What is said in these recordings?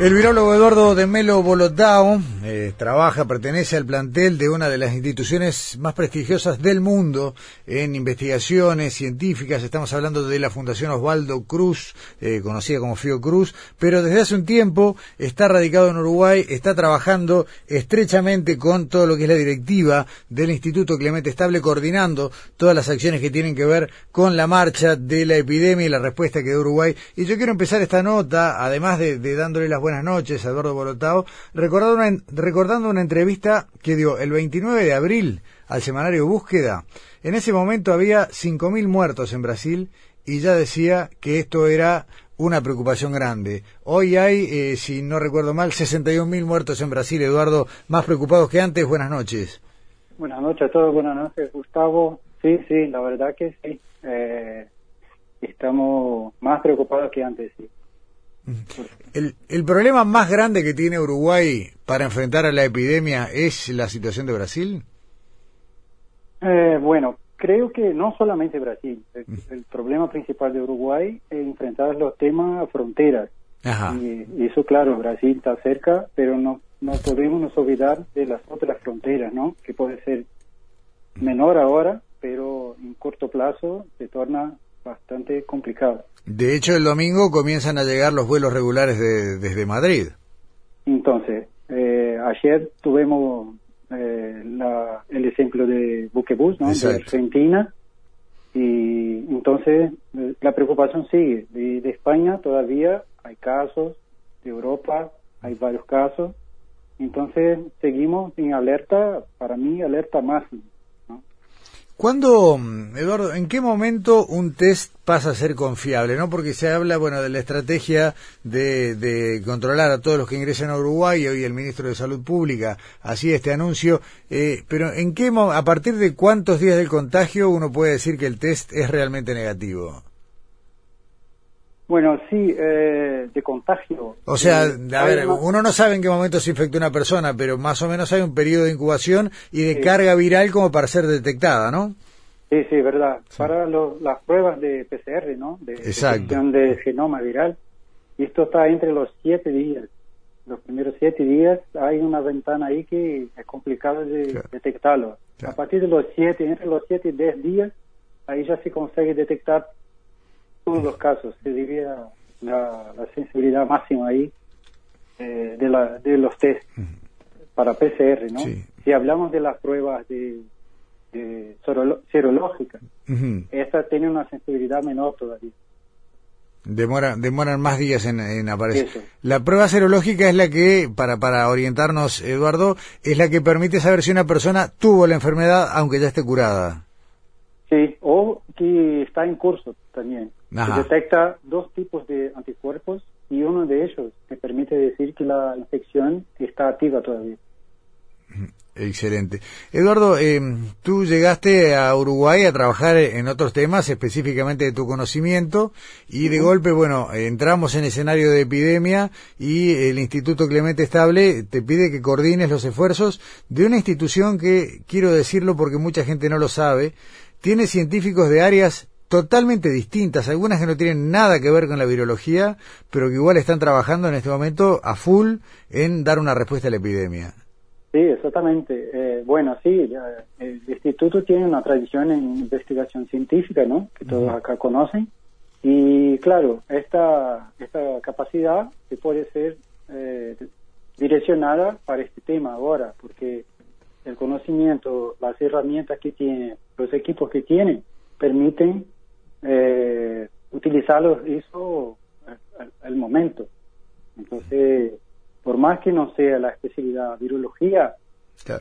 El virólogo Eduardo de Melo Bolotao eh, trabaja, pertenece al plantel de una de las instituciones más prestigiosas del mundo en investigaciones científicas. Estamos hablando de la Fundación Osvaldo Cruz, eh, conocida como Cruz, pero desde hace un tiempo está radicado en Uruguay, está trabajando estrechamente con todo lo que es la directiva del Instituto Clemente Estable, coordinando todas las acciones que tienen que ver con la marcha de la epidemia y la respuesta que da Uruguay. Y yo quiero empezar esta nota, además de, dándole las buenas noches Eduardo Bolotao, recordando una, recordando una entrevista que dio el 29 de abril al semanario Búsqueda. En ese momento había 5.000 muertos en Brasil y ya decía que esto era una preocupación grande. Hoy hay, eh, si no recuerdo mal, 61.000 muertos en Brasil. Eduardo, más preocupados que antes. Buenas noches. Buenas noches a todos. Buenas noches, Gustavo. Sí, sí, la verdad que sí. Eh, estamos más preocupados que antes, sí. El, el problema más grande que tiene Uruguay para enfrentar a la epidemia es la situación de Brasil. Eh, bueno, creo que no solamente Brasil. El, problema principal de Uruguay es enfrentar los temas fronteras. Y, eso, claro, Brasil está cerca, pero no, no podemos nos olvidar de las otras fronteras, ¿no? Que puede ser menor ahora, pero en corto plazo se torna bastante complicado. De hecho, el domingo comienzan a llegar los vuelos regulares desde Madrid. Entonces, eh, ayer tuvimos eh, el ejemplo de Buquebus, ¿no? De Argentina. Y entonces eh, la preocupación sigue. De, de, España todavía hay casos, de Europa hay varios casos. Entonces seguimos en alerta, para mí alerta máxima. ¿Cuándo, Eduardo, en qué momento un test pasa a ser confiable? ¿no? Porque se habla, bueno, de la estrategia de, controlar a todos los que ingresan a Uruguay, hoy el ministro de Salud Pública hacía este anuncio, eh, pero ¿en qué, a partir de cuántos días del contagio uno puede decir que el test es realmente negativo? Bueno, sí, eh, de contagio. O sea, eh, a ver, uno no sabe en qué momento se infectó una persona, pero más o menos hay un periodo de incubación y de carga viral como para ser detectada, ¿no? Sí, sí, verdad. Para las pruebas de PCR, ¿no? De detección de genoma viral. Y esto está entre los siete días. Los primeros siete días hay una ventana ahí que es complicado de detectarlo. A partir de los siete, entre los siete y diez días, ahí ya se consigue detectar todos los casos, se diría la, sensibilidad máxima ahí eh, de, la, de los test para PCR, ¿no? Si hablamos de las pruebas de, de serológicas, esta tiene una sensibilidad menor todavía. Demora, demoran más días en, en aparecer. La prueba serológica es la que, para, para orientarnos, Eduardo, es la que permite saber si una persona tuvo la enfermedad aunque ya esté curada. Sí, o que está en curso también. detecta dos tipos de anticuerpos y uno de ellos te permite decir que la infección está activa todavía. Excelente. Eduardo, eh, tú llegaste a Uruguay a trabajar en otros temas, específicamente de tu conocimiento, y de golpe, bueno, entramos en escenario de epidemia y el Instituto Clemente Estable te pide que coordines los esfuerzos de una institución que, quiero decirlo porque mucha gente no lo sabe, tiene científicos de áreas totalmente distintas, algunas que no tienen nada que ver con la virología, pero que igual están trabajando en este momento a full en dar una respuesta a la epidemia. Sí, exactamente. Eh, bueno, sí, el instituto tiene una tradición en investigación científica, ¿no? Que todos acá conocen. Y claro, esta, esta capacidad se puede ser eh, direccionada para este tema ahora, porque el conocimiento, las herramientas que tiene, los equipos que tiene, permiten eh, utilizarlos eso al, momento. Entonces, por más que no sea la especialidad virología,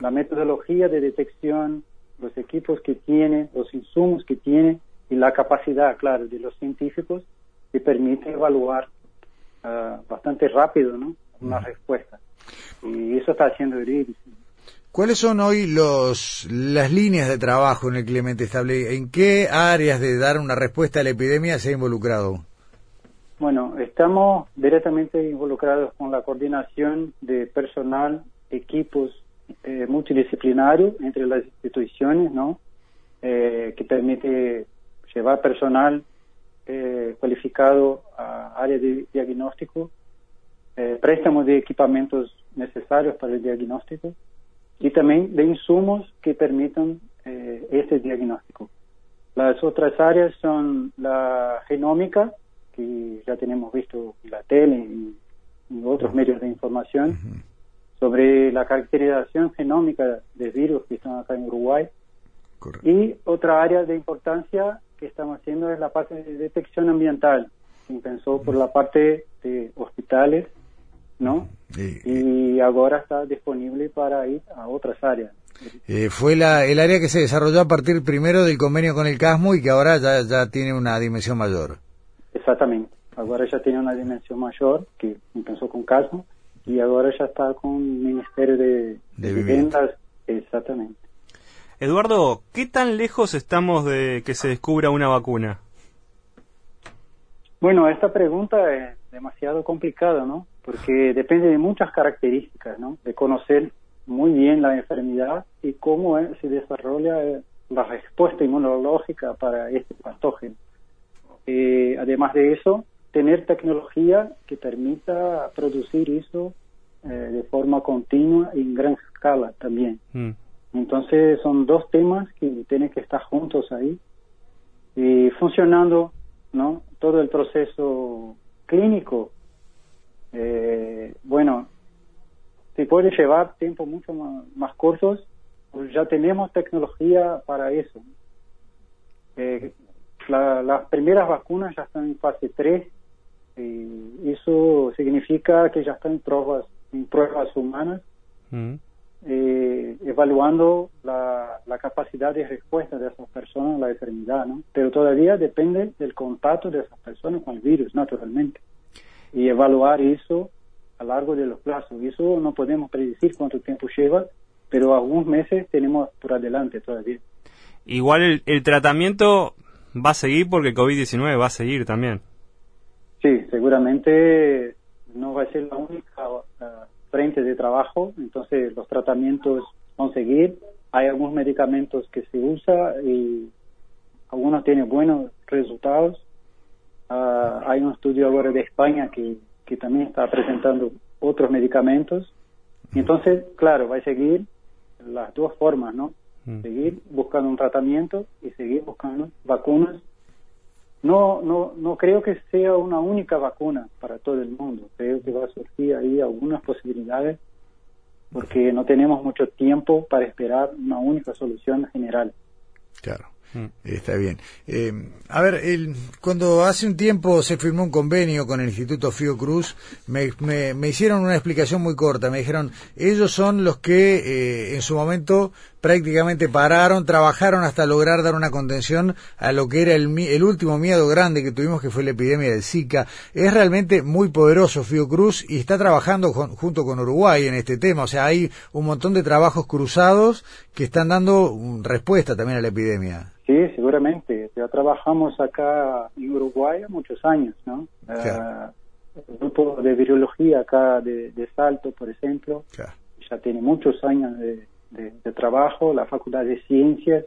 la metodología de detección, los equipos que tiene, los insumos que tiene, y la capacidad, claro, de los científicos que permite evaluar ah, bastante rápido ¿no? una respuesta. Y eso está haciendo el. ¿Cuáles son hoy los, las líneas de trabajo en el Clemente Estable? ¿En qué áreas de dar una respuesta a la epidemia se ha involucrado? Bueno, estamos directamente involucrados con la coordinación de personal, equipos eh, multidisciplinarios entre las instituciones, ¿no? Eh, que permite llevar personal eh, cualificado a áreas de diagnóstico, eh, préstamos de equipamientos necesarios para el diagnóstico y también de insumos que permitan eh, este diagnóstico. Las otras áreas son la genómica, que ya tenemos visto en la tele y en otros medios de información, sobre la caracterización genómica de virus que están acá en Uruguay. Y otra área de importancia que estamos haciendo es la parte de detección ambiental, que empezó por la parte de hospitales, ¿no? y ahora está disponible para ir a otras áreas. Eh, fue la, el área que se desarrolló a partir primero del convenio con el CASMO y que ahora ya, ya tiene una dimensión mayor. Exactamente, ahora ya tiene una dimensión mayor que empezó con CASMO y ahora ya está con el Ministerio de, de Viviendas. Exactamente. Eduardo, ¿qué tan lejos estamos de que se descubra una vacuna? Bueno, esta pregunta es demasiado complicada, ¿no? Porque depende de muchas características, ¿no? De conocer muy bien la enfermedad y cómo se desarrolla eh, la respuesta inmunológica para este patógeno. Eh, además de eso, tener tecnología que permita producir eso eh, de forma continua y en gran escala también. Mm. Entonces son dos temas que tienen que estar juntos ahí y funcionando, ¿no? Todo el proceso clínico, eh, bueno, se puede llevar tiempo mucho más, cortos, pues ya tenemos tecnología para eso. Eh, las primeras vacunas ya están en fase 3 y eso significa que ya están en pruebas, en pruebas humanas. Mm eh, evaluando la, capacidad de respuesta de esas personas a la enfermedad, ¿no? Pero todavía depende del contacto de esas personas con el virus, naturalmente. Y evaluar eso a lo largo de los plazos. Eso no podemos predecir cuánto tiempo lleva, pero algunos meses tenemos por adelante todavía. Igual el, el tratamiento va a seguir porque el COVID-19 va a seguir también. Sí, seguramente no va a ser la única frente de trabajo, entonces los tratamientos van a seguir. Hay algunos medicamentos que se usan y algunos tienen buenos resultados. Ah, hay un estudio ahora de España que, que también está presentando otros medicamentos. Entonces, claro, va a seguir las dos formas, ¿no? Seguir buscando un tratamiento y seguir buscando vacunas no, no, no creo que sea una única vacuna para todo el mundo. Creo que va a surgir ahí algunas posibilidades porque no tenemos mucho tiempo para esperar una única solución general. Claro. Mm. Está bien. Eh, a ver, el, cuando hace un tiempo se firmó un convenio con el Instituto Fiocruz, me, me, me hicieron una explicación muy corta. Me dijeron, ellos son los que eh, en su momento prácticamente pararon, trabajaron hasta lograr dar una contención a lo que era el, el último miedo grande que tuvimos, que fue la epidemia del Zika. Es realmente muy poderoso Fiocruz y está trabajando junto con Uruguay en este tema. O sea, hay un montón de trabajos cruzados que están dando respuesta también a la epidemia. Sí, seguramente. Ya trabajamos acá en Uruguay muchos años, ¿no? Ah, el grupo de virología acá de, Salto, por ejemplo, ya tiene muchos años de, trabajo, la Facultad de Ciencias,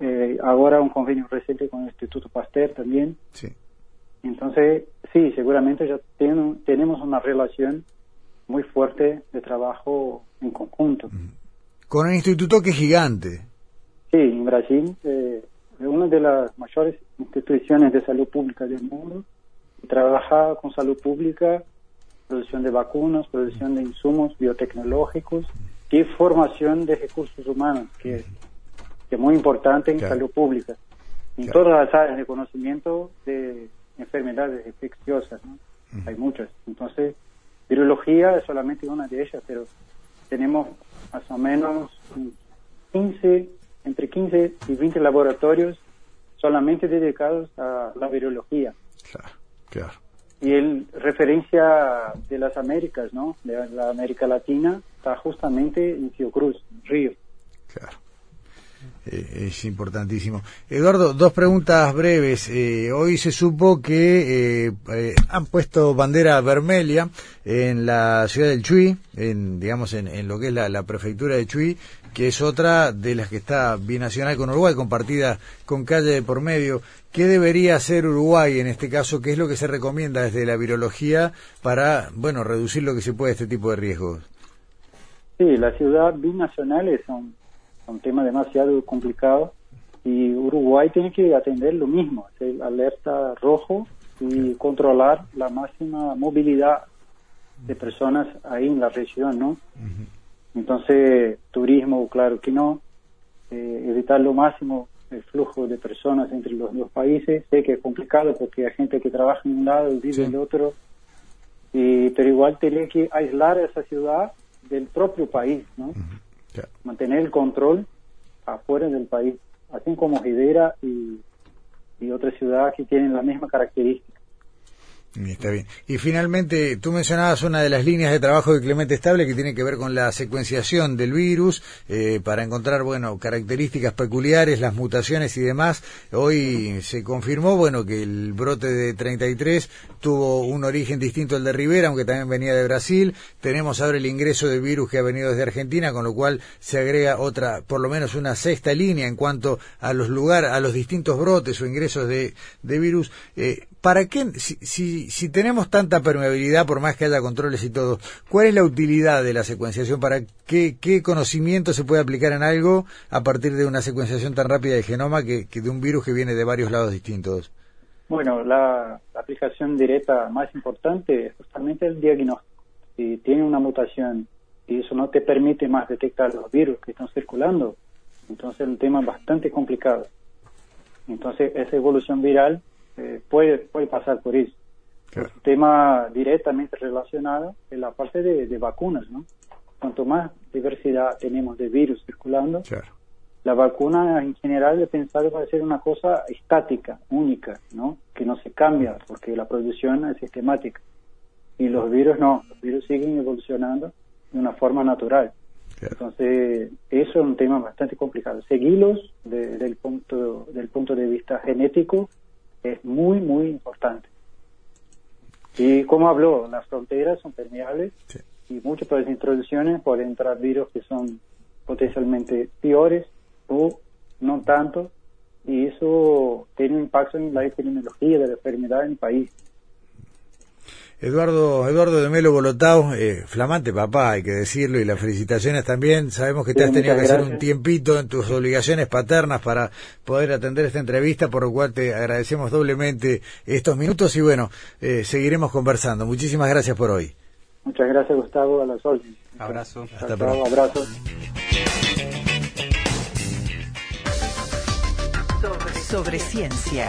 eh, ahora un convenio reciente con el Instituto Pasteur también. Sí. Entonces, sí, seguramente ya tenemos una relación muy fuerte de trabajo en conjunto. Con el instituto que es gigante. Sí, en Brasil eh, una de las mayores instituciones de salud pública del mundo. Trabaja con salud pública, producción de vacunas, producción de insumos biotecnológicos y formación de recursos humanos, que, es muy importante en salud pública. En todas las áreas de conocimiento de enfermedades infecciosas, hay muchas. Entonces, virología es solamente una de ellas, pero tenemos más o menos 15 entre 15 y 20 laboratorios solamente dedicados a la virología. Claro, claro. Y el referencia de las Américas, ¿no? De la América Latina, está justamente en Fiocruz, Río. Claro. Eh, es importantísimo. Eduardo, dos preguntas breves. Eh, hoy se supo que eh, han puesto bandera vermelha en la ciudad del Chuy, en, digamos en, lo que es la, prefectura de Chuy, que es otra de las que está binacional con Uruguay, compartida con calle de por medio. ¿Qué debería hacer Uruguay en este caso? ¿Qué es lo que se recomienda desde la virología para, bueno, reducir lo que se puede este tipo de riesgos? Sí, las ciudades binacionales son un tema demasiado complicado y Uruguay tiene que atender lo mismo, el alerta rojo y controlar la máxima movilidad de personas ahí en la región, ¿no? Entonces, turismo, claro que no, eh, evitar lo máximo el flujo de personas entre los dos países. Sé que es complicado porque hay gente que trabaja en un lado y vive en el otro, y, pero igual tiene que aislar a esa ciudad del propio país, ¿no? mantener el control afuera del país, así como Hidera y, y otras ciudades que tienen la misma característica. Está bien. Y finalmente, tú mencionabas una de las líneas de trabajo de Clemente Estable que tiene que ver con la secuenciación del virus eh, para encontrar, bueno, características peculiares, las mutaciones y demás. Hoy se confirmó, bueno, que el brote de 33 tuvo un origen distinto al de Rivera, aunque también venía de Brasil. Tenemos ahora el ingreso del virus que ha venido desde Argentina, con lo cual se agrega otra, por lo menos una sexta línea en cuanto a los lugares, a los distintos brotes o ingresos de, virus. Eh, ¿Para qué, si si, tenemos tanta permeabilidad, por más que haya controles y todo, ¿cuál es la utilidad de la secuenciación? ¿Para qué, qué conocimiento se puede aplicar en algo a partir de una secuenciación tan rápida de genoma que, de un virus que viene de varios lados distintos? Bueno, la, aplicación directa más importante es justamente el diagnóstico. Si tiene una mutación y eso no te permite más detectar los virus que están circulando, entonces es un tema bastante complicado. Entonces esa evolución viral eh, puede, puede pasar por eso. Un tema directamente relacionado en la parte de, vacunas, ¿no? Cuanto más diversidad tenemos de virus circulando, la vacuna en general es pensada para ser una cosa estática, única, ¿no? Que no se cambia porque la producción es sistemática. Y los virus no, los virus siguen evolucionando de una forma natural. Entonces, eso es un tema bastante complicado. Seguirlos del, punto, del punto de vista genético es muy, muy importante. Y como habló, las fronteras son permeables y muchas de las introducciones pueden entrar virus que son potencialmente peores o no tanto y eso tiene un impacto en la epidemiología de la enfermedad en el país. Eduardo, Eduardo de Melo Bolotao, eh, flamante papá, hay que decirlo, y las felicitaciones también. Sabemos que te has tenido que hacer un tiempito en tus obligaciones paternas para poder atender esta entrevista, por lo cual te agradecemos doblemente estos minutos y bueno, eh, seguiremos conversando. Muchísimas gracias por hoy. Muchas gracias, Gustavo, a las órdenes. Abrazo. Hasta pronto. Abrazo. sobre ciencia.